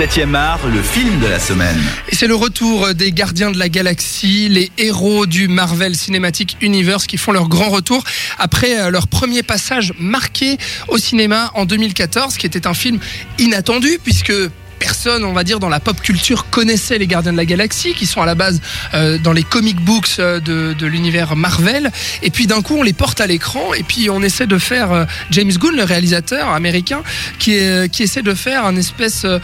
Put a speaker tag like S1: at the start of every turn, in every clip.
S1: 7e art, le film de la semaine.
S2: Et c'est le retour des Gardiens de la Galaxie, les héros du Marvel Cinematic Universe qui font leur grand retour après euh, leur premier passage marqué au cinéma en 2014, qui était un film inattendu puisque personne, on va dire, dans la pop culture connaissait les Gardiens de la Galaxie, qui sont à la base euh, dans les comic books euh, de, de l'univers Marvel. Et puis d'un coup, on les porte à l'écran et puis on essaie de faire euh, James Gunn, le réalisateur américain, qui, est, qui essaie de faire un espèce euh,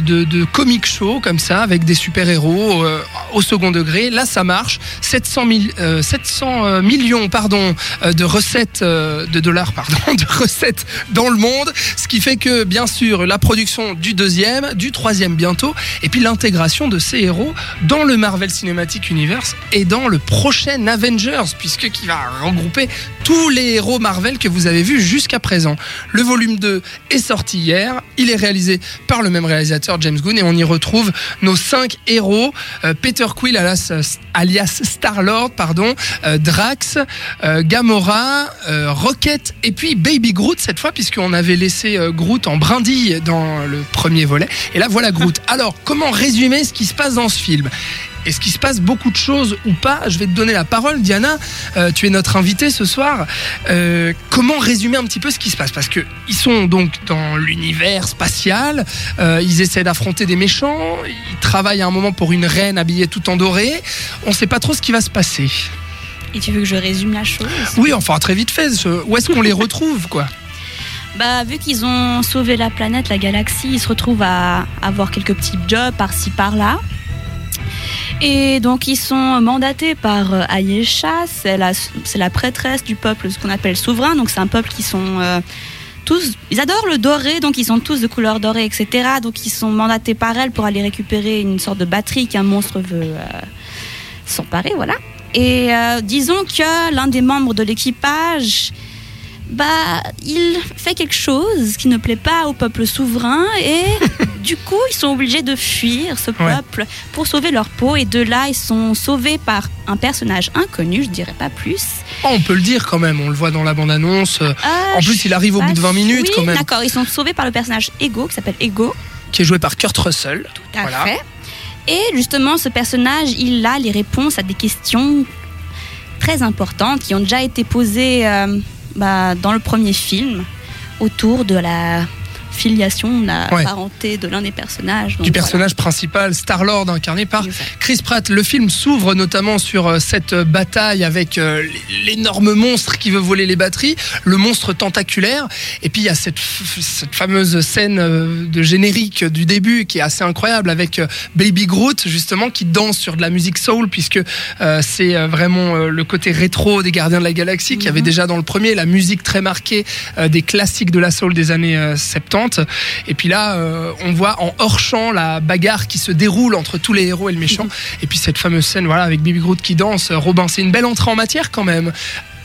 S2: de, de comic show comme ça, avec des super-héros euh, au second degré. Là, ça marche. 700, mille- euh, 700 euh, millions pardon, euh, de recettes, euh, de dollars, pardon, de recettes dans le monde. Ce qui fait que, bien sûr, la production du deuxième, du troisième bientôt, et puis l'intégration de ces héros dans le Marvel Cinematic Universe et dans le prochain Avengers, puisque qui va regrouper tous les héros Marvel que vous avez vus jusqu'à présent. Le volume 2 est sorti hier. Il est réalisé par le même réalisateur, James Gunn, et on y retrouve nos cinq héros euh, Peter Quill, alias, alias Star-Lord, pardon, euh, Drax, euh, Gamora, euh, Rocket, et puis Baby Groot cette fois, puisqu'on avait laissé euh, Groot en brindille dans le premier volet. Et là, voilà Groot. Alors, comment résumer ce qui se passe dans ce film? Est-ce qu'il se passe beaucoup de choses ou pas? Je vais te donner la parole, Diana. Euh, tu es notre invitée ce soir. Euh, comment résumer un petit peu ce qui se passe? Parce que ils sont donc dans l'univers spatial. euh, ils essaient d'affronter des méchants. Ils travaillent à un moment pour une reine habillée tout en doré. On ne sait pas trop ce qui va se passer.
S3: Et tu veux que je résume la chose?
S2: Oui, enfin très vite fait. Où est-ce qu'on les retrouve, quoi?
S3: Bah, vu qu'ils ont sauvé la planète, la galaxie, ils se retrouvent à avoir quelques petits jobs par-ci par-là. Et donc ils sont mandatés par euh, Ayesha, c'est la, la prêtresse du peuple, ce qu'on appelle souverain. Donc c'est un peuple qui sont euh, tous, ils adorent le doré, donc ils sont tous de couleur dorée, etc. Donc ils sont mandatés par elle pour aller récupérer une sorte de batterie qu'un monstre veut euh, s'emparer, voilà. Et disons que l'un des membres de l'équipage bah, il fait quelque chose qui ne plaît pas au peuple souverain et du coup, ils sont obligés de fuir ce
S2: Ouais.
S3: peuple pour sauver leur peau et de là, ils sont sauvés par un personnage inconnu, je dirais pas plus.
S2: Oh, On peut le dire quand même. On le voit dans la bande-annonce. euh,
S3: Euh,
S2: En plus, il arrive au bout de 20
S3: sais
S2: minutes,
S3: pas-
S2: quand
S3: oui,
S2: même.
S3: D'accord, ils sont sauvés par le personnage Ego qui s'appelle Ego.
S2: qui est joué par Kurt Russell.
S3: Tout à
S2: Voilà.
S3: fait. Et justement, ce personnage, il a les réponses à des questions très importantes qui ont déjà été posées euh, bah, dans le premier film autour de la filiation, la
S2: ouais.
S3: parenté de l'un des personnages.
S2: Du personnage principal, Star-Lord, incarné par. Chris Pratt. Le film s'ouvre notamment sur euh, cette euh, bataille avec euh, l'énorme monstre qui veut voler les batteries, le monstre tentaculaire. Et puis il y a cette, fameuse scène de générique du début qui est assez incroyable avec Baby Groot, justement, qui danse sur de la musique soul, puisque c'est vraiment le côté rétro des Gardiens de la Galaxie, qui avait mhm. déjà dans le premier la musique très marquée des classiques de la soul des années 70. Et puis là, euh, on voit en hors champ la bagarre qui se déroule entre tous les héros et le méchant. Mhm. Et puis cette fameuse scène, voilà, avec Baby Groot qui danse. Euh, Robin, c'est une belle entrée en matière quand même.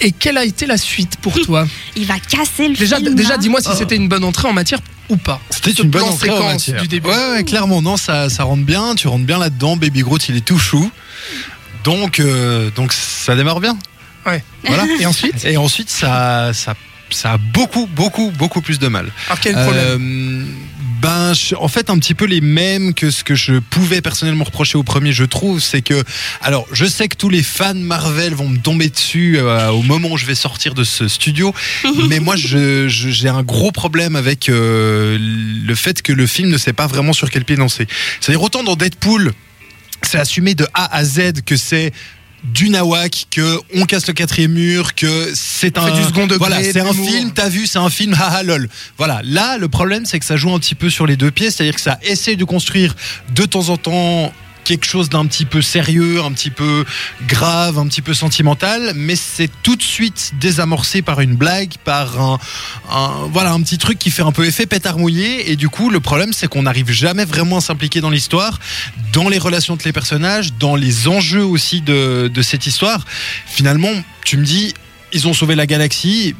S2: Et quelle a été la suite pour hum. toi?
S3: Il va casser le
S2: déjà,
S3: film,
S2: Déjà,
S3: hein.
S2: dis-moi si oh. c'était une bonne entrée en matière ou pas.
S4: C'était une bonne entrée en matière.
S2: Du début.
S4: Ouais, clairement, non, ça, ça rentre bien. Tu rentres bien là-dedans. Baby Groot, il est tout chou. Donc, euh, donc ça démarre bien.
S2: Ouais.
S4: Voilà.
S2: Et ensuite?
S4: Et ensuite, ça, ça ça a beaucoup, beaucoup, beaucoup plus de mal.
S2: Alors quel problème
S4: Euh, ben, je- en fait, un petit peu les mêmes que ce que je pouvais personnellement reprocher au premier, je trouve, c'est que, alors, je sais que tous les fans Marvel vont me tomber dessus euh, au moment où je vais sortir de ce studio, mais moi, je- je- j'ai un gros problème avec euh, le fait que le film ne sait pas vraiment sur quel pied danser. C'est-à-dire autant dans Deadpool, c'est assumé de A à Z que c'est du nawak, que on casse le quatrième mur, que c'est un
S2: du second degré,
S4: voilà, c'est un film, t'as vu, c'est un film, haha lol. Voilà, là le problème c'est que ça joue un petit peu sur les deux pieds, c'est-à-dire que ça essaie de construire de temps en temps quelque chose d'un petit peu sérieux, un petit peu grave, un petit peu sentimental, mais c'est tout de suite désamorcé par une blague, par un, petit truc qui fait un peu effet pétard mouillé, et du coup le problème c'est qu'on n'arrive jamais vraiment à s'impliquer dans l'histoire, dans les relations entre les personnages, dans les enjeux aussi de cette histoire. Finalement, tu me dis, ils ont sauvé la galaxie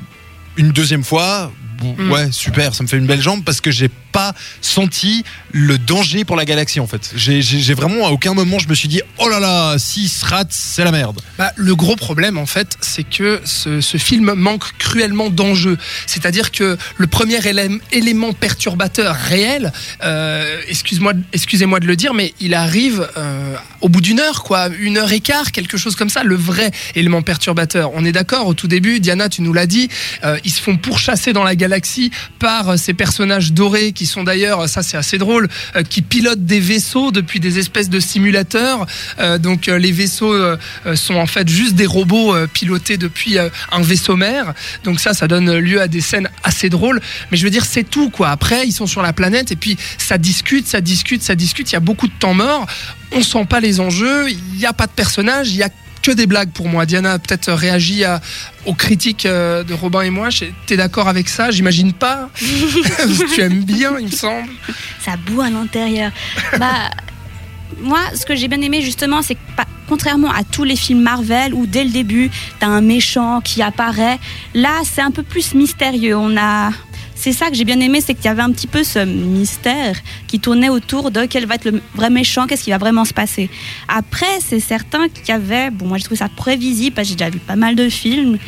S4: une deuxième fois.
S2: Mm.
S4: ouais, super, ça me fait une belle jambe parce que j'ai pas senti le danger pour la galaxie en fait. J'ai- vraiment à aucun moment je me suis dit oh là là, s'il se rate, c'est la merde.
S2: Bah, le gros problème, en fait, c'est que ce, ce film manque cruellement d'enjeux. C'est-à-dire que le premier élém- élément perturbateur réel, euh, excuse-moi, excusez-moi de le dire, mais il arrive euh, au bout d'une heure, quoi, une heure et quart, quelque chose comme ça. Le vrai élément perturbateur. On est d'accord. Au tout début, Diana, tu nous l'as dit, euh, ils se font pourchasser dans la galaxie par euh, ces personnages dorés qui sont d'ailleurs, ça c'est assez drôle, euh, qui pilotent des vaisseaux depuis des espèces de simulateurs. Euh, donc euh, les vaisseaux euh, euh, sont en fait juste des robots euh, pilotés depuis euh, un vaisseau mère. Donc ça, ça donne lieu à des scènes assez drôles. Mais je veux dire, c'est tout quoi. Après, ils sont sur la planète et puis ça discute, ça discute, ça discute. Il y a beaucoup de temps mort. On sent pas les enjeux. Il n'y a pas de personnages. Il y a que des blagues pour moi. Diana a peut-être réagi à, aux critiques euh, de Robin et moi. T'es d'accord avec ça? J'imagine pas. tu aimes bien, il me semble.
S3: Ça boue à l'intérieur. bah, moi, ce que j'ai bien aimé justement, c'est que pas- contrairement à tous les films Marvel où dès le début, t'as un méchant qui apparaît, là, c'est un peu plus mystérieux. On a. C'est ça que j'ai bien aimé, c'est qu'il y avait un petit peu ce mystère qui tournait autour de quel va être le vrai méchant, qu'est-ce qui va vraiment se passer. Après, c'est certain qu'il y avait, bon, moi je trouve ça prévisible parce que j'ai déjà vu pas mal de films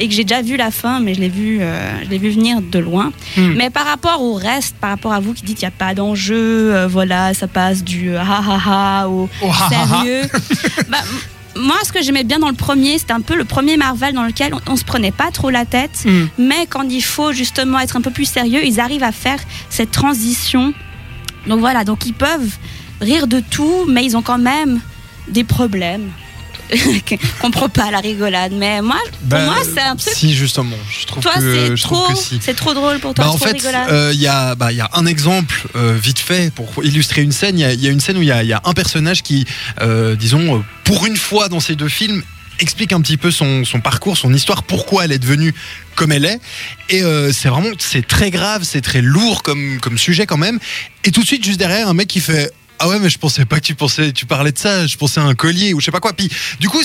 S3: et que j'ai déjà vu la fin, mais je l'ai vu, euh, je l'ai vu venir de loin.
S2: Hmm.
S3: Mais par rapport au reste, par rapport à vous qui dites qu'il n'y a pas d'enjeu, euh, voilà, ça passe du euh, ha ha ha au
S2: Oh, ha, ha, ha.
S3: sérieux. Bah, moi, ce que j'aimais bien dans le premier, c'était un peu le premier Marvel dans lequel on, on se prenait pas trop la tête,
S2: Hmm.
S3: mais quand il faut justement être un peu plus sérieux, ils arrivent à faire cette transition. Donc voilà, donc ils peuvent rire de tout, mais ils ont quand même des problèmes. comprend pas la rigolade, mais moi, pour
S4: Bah,
S3: moi, c'est un truc.
S4: Si justement, je trouve
S3: Toi,
S4: que
S3: c'est
S4: trouve
S3: trop,
S4: que si.
S3: c'est trop drôle pour toi,
S4: Bah, en fait,
S3: rigolade.
S4: euh, il y, a, bah, il y a un exemple euh, vite fait pour illustrer une scène. Il y a- il y, a une scène où il y a, il y a un personnage qui, euh, disons, pour une fois dans ces deux films, explique un petit peu son, son parcours, son histoire, pourquoi elle est devenue comme elle est. Et euh, c'est vraiment, c'est très grave, c'est très lourd comme, comme sujet quand même. Et tout de suite, juste derrière, un mec qui fait. Ah ouais mais je pensais pas que tu pensais tu parlais de ça je pensais à un collier ou je sais pas quoi puis du coup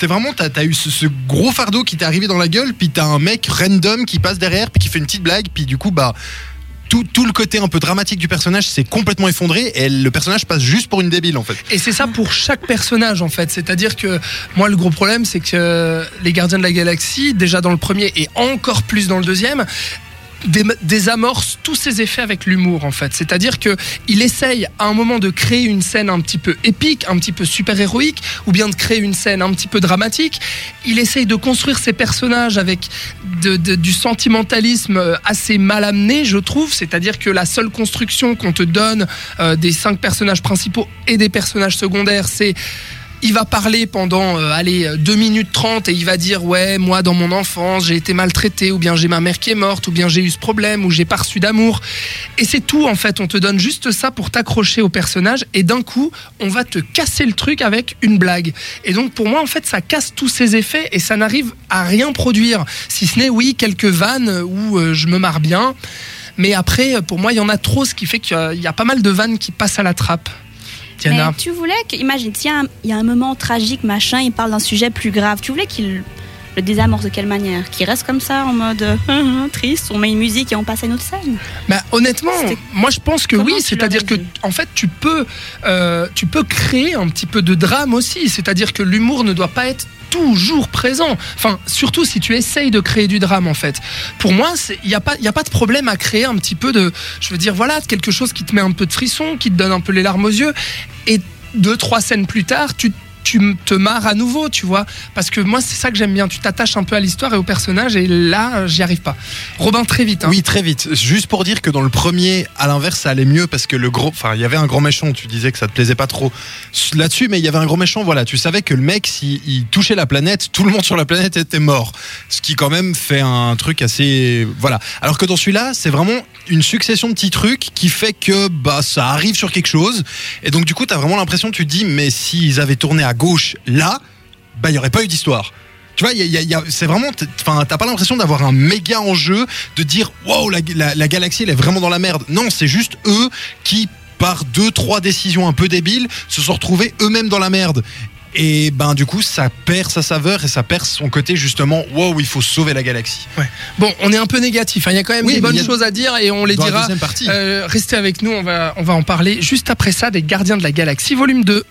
S4: vraiment t'as as eu ce, gros fardeau qui t'est arrivé dans la gueule puis t'as un mec random qui passe derrière puis qui fait une petite blague puis du coup bah tout, tout le côté un peu dramatique du personnage s'est complètement effondré et le personnage passe juste pour une débile en fait.
S2: Et c'est ça pour chaque personnage en fait. C'est-à-dire que moi le gros problème c'est que les Gardiens de la Galaxie, déjà dans le premier et encore plus dans le deuxième, désamorce tous ses effets avec l'humour en fait. C'est-à-dire que il essaye à un moment de créer une scène un petit peu épique, un petit peu super héroïque, ou bien de créer une scène un petit peu dramatique. Il essaye de construire ses personnages avec du sentimentalisme euh, assez mal amené, je trouve. C'est-à-dire que la seule construction qu'on te donne euh, des cinq personnages principaux et des personnages secondaires, c'est il va parler pendant euh, allez 2 minutes 30 et il va dire ouais moi dans mon enfance j'ai été maltraité ou bien j'ai ma mère qui est morte ou bien j'ai eu ce problème ou j'ai pas reçu d'amour. Et c'est tout en fait. On te donne juste ça pour t'accrocher au personnage et d'un coup on va te casser le truc avec une blague. Et donc pour moi en fait ça casse tous ces effets et ça n'arrive à rien produire. Si ce n'est oui quelques vannes où euh, je me marre bien. Mais après pour moi il y en a trop ce qui fait qu'il y a pas mal de vannes qui passent à la trappe
S3: Mais tu voulais que, imagine, tiens, il y a un moment tragique, machin, il parle d'un sujet plus grave. Tu voulais qu'il le désamorce de quelle manière Qu'il reste comme ça en mode euh, triste, on met une musique et on passe à une autre scène
S2: Bah, honnêtement, moi je pense que
S3: Comment
S2: oui, c'est-à-dire que en fait tu peux, euh, tu peux créer un petit peu de drame aussi, c'est-à-dire que l'humour ne doit pas être toujours présent. Enfin, surtout si tu essayes de créer du drame en fait. Pour moi, il n'y a pas, il a pas de problème à créer un petit peu de, je veux dire voilà, quelque chose qui te met un peu de frisson, qui te donne un peu les larmes aux yeux, et deux trois scènes plus tard, tu tu te marres à nouveau, tu vois. Parce que moi, c'est ça que j'aime bien. Tu t'attaches un peu à l'histoire et au personnage, et là, j'y arrive pas. Robin, très vite. hein.
S4: Oui, très vite. Juste pour dire que dans le premier, à l'inverse, ça allait mieux parce que le gros, enfin, il y avait un grand méchant. Tu disais que ça te plaisait pas trop là-dessus, mais il y avait un grand méchant. Voilà, tu savais que le mec, s'il il touchait la planète, tout le monde sur la planète était mort. Ce qui quand même fait un truc assez, voilà. Alors que dans celui-là, c'est vraiment une succession de petits trucs qui fait que bah ça arrive sur quelque chose. Et donc du coup, t'as vraiment l'impression, tu te dis, mais s'ils avaient tourné à gauche là, bah il y aurait pas eu d'histoire. Tu vois, y a- il y a- il y a- c'est vraiment, enfin, t'as pas l'impression d'avoir un méga enjeu, de dire, wow, la, la- la galaxie, elle est vraiment dans la merde. Non, c'est juste eux qui, par deux, trois décisions un peu débiles, se sont retrouvés eux-mêmes dans la merde. Et ben du coup, ça perd sa saveur et ça perd son côté justement. Wow, il faut sauver la galaxie.
S2: Bon, on est un peu négatif. hein. Il y a quand même
S4: Oui,
S2: des bonnes
S4: a-
S2: choses à dire et on les
S4: Dans
S2: dira.
S4: partie.
S2: Euh, restez avec nous, on va, on va en parler juste après ça des Gardiens de la Galaxie, volume 2.